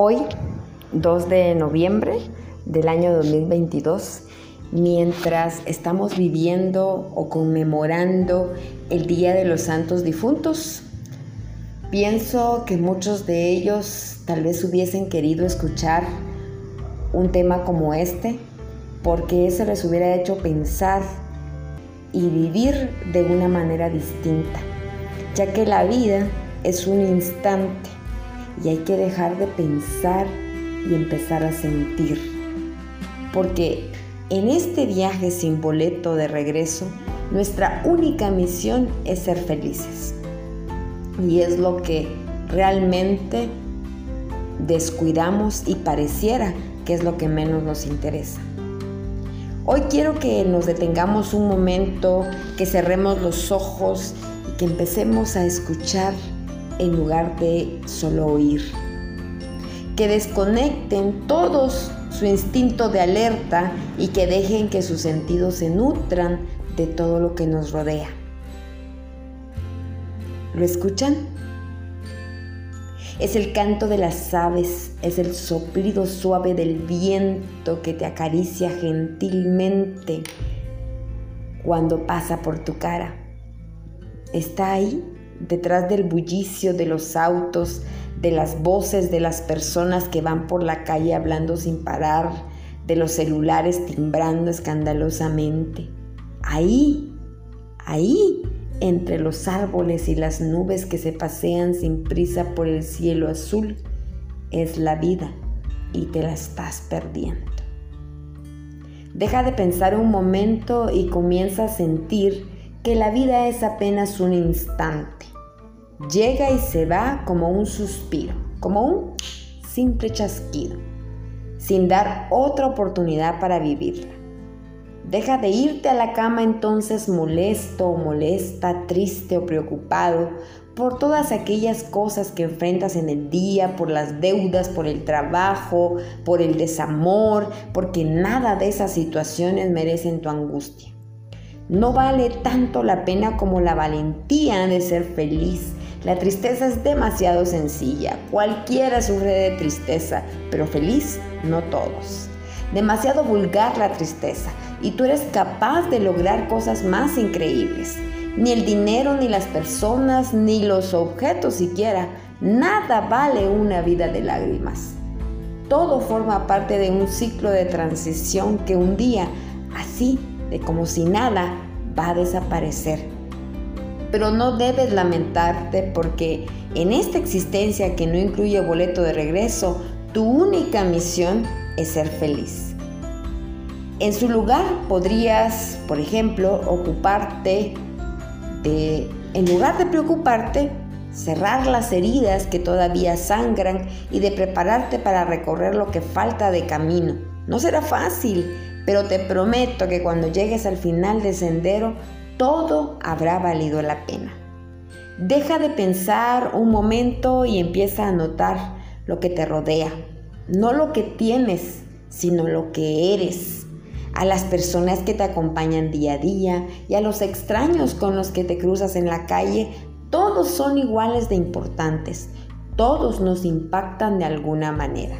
Hoy, 2 de noviembre del año 2022, mientras estamos viviendo o conmemorando el Día de los Santos Difuntos, pienso que muchos de ellos tal vez hubiesen querido escuchar un tema como este, porque eso les hubiera hecho pensar y vivir de una manera distinta, ya que la vida es un instante y hay que dejar de pensar y empezar a sentir. Porque en este viaje sin boleto de regreso, nuestra única misión es ser felices. Y es lo que realmente descuidamos y pareciera que es lo que menos nos interesa. Hoy quiero que nos detengamos un momento, que cerremos los ojos y que empecemos a escuchar en lugar de solo oír. Que desconecten todos su instinto de alerta y que dejen que sus sentidos se nutran de todo lo que nos rodea. ¿Lo escuchan? Es el canto de las aves, es el soplido suave del viento que te acaricia gentilmente cuando pasa por tu cara. ¿Está ahí? Detrás del bullicio de los autos, de las voces de las personas que van por la calle hablando sin parar, de los celulares timbrando escandalosamente. Ahí, ahí, entre los árboles y las nubes que se pasean sin prisa por el cielo azul, es la vida y te la estás perdiendo. Deja de pensar un momento y comienza a sentir que la vida es apenas un instante. Llega y se va como un suspiro, como un simple chasquido, sin dar otra oportunidad para vivirla. Deja de irte a la cama entonces molesto o molesta, triste o preocupado por todas aquellas cosas que enfrentas en el día, por las deudas, por el trabajo, por el desamor, porque nada de esas situaciones merecen tu angustia. No vale tanto la pena como la valentía de ser feliz. La tristeza es demasiado sencilla. Cualquiera sufre de tristeza, pero feliz no todos. Demasiado vulgar la tristeza y tú eres capaz de lograr cosas más increíbles. Ni el dinero, ni las personas, ni los objetos siquiera. Nada vale una vida de lágrimas. Todo forma parte de un ciclo de transición que un día, así de como si nada va a desaparecer. Pero no debes lamentarte porque en esta existencia que no incluye boleto de regreso, tu única misión es ser feliz. En su lugar podrías, por ejemplo, ocuparte de, en lugar de preocuparte, cerrar las heridas que todavía sangran y de prepararte para recorrer lo que falta de camino. No será fácil, pero te prometo que cuando llegues al final del sendero, todo habrá valido la pena. Deja de pensar un momento y empieza a notar lo que te rodea, no lo que tienes, sino lo que eres, a las personas que te acompañan día a día y a los extraños con los que te cruzas en la calle, todos son iguales de importantes, todos nos impactan de alguna manera.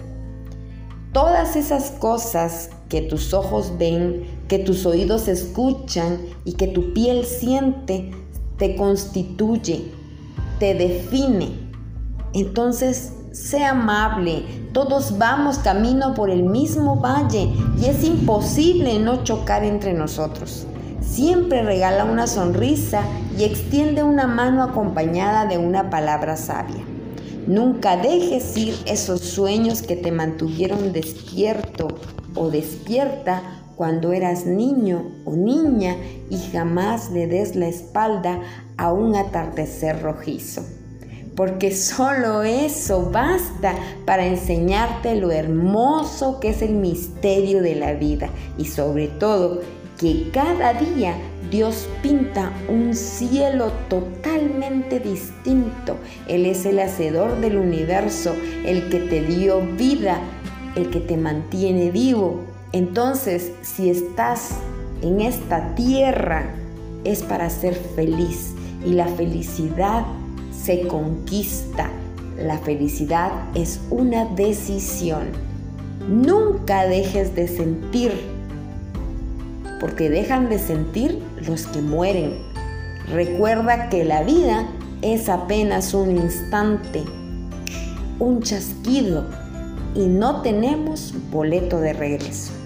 Todas esas cosas que tus ojos ven, que tus oídos escuchan y que tu piel siente, te constituye, te define. Entonces, sé amable, todos vamos camino por el mismo valle y es imposible no chocar entre nosotros. Siempre regala una sonrisa y extiende una mano acompañada de una palabra sabia. Nunca dejes ir esos sueños que te mantuvieron despierto o despierta cuando eras niño o niña y jamás le des la espalda a un atardecer rojizo. Porque solo eso basta para enseñarte lo hermoso que es el misterio de la vida y sobre todo que cada día Dios pinta un cielo totalmente distinto. Él es el hacedor del universo, el que te dio vida, el que te mantiene vivo. Entonces, si estás en esta tierra, es para ser feliz. Y la felicidad se conquista, La felicidad es una decisión. Nunca dejes de sentir, porque dejan de sentir los que mueren. Recuerda que la vida es apenas un instante, un chasquido y no tenemos boleto de regreso.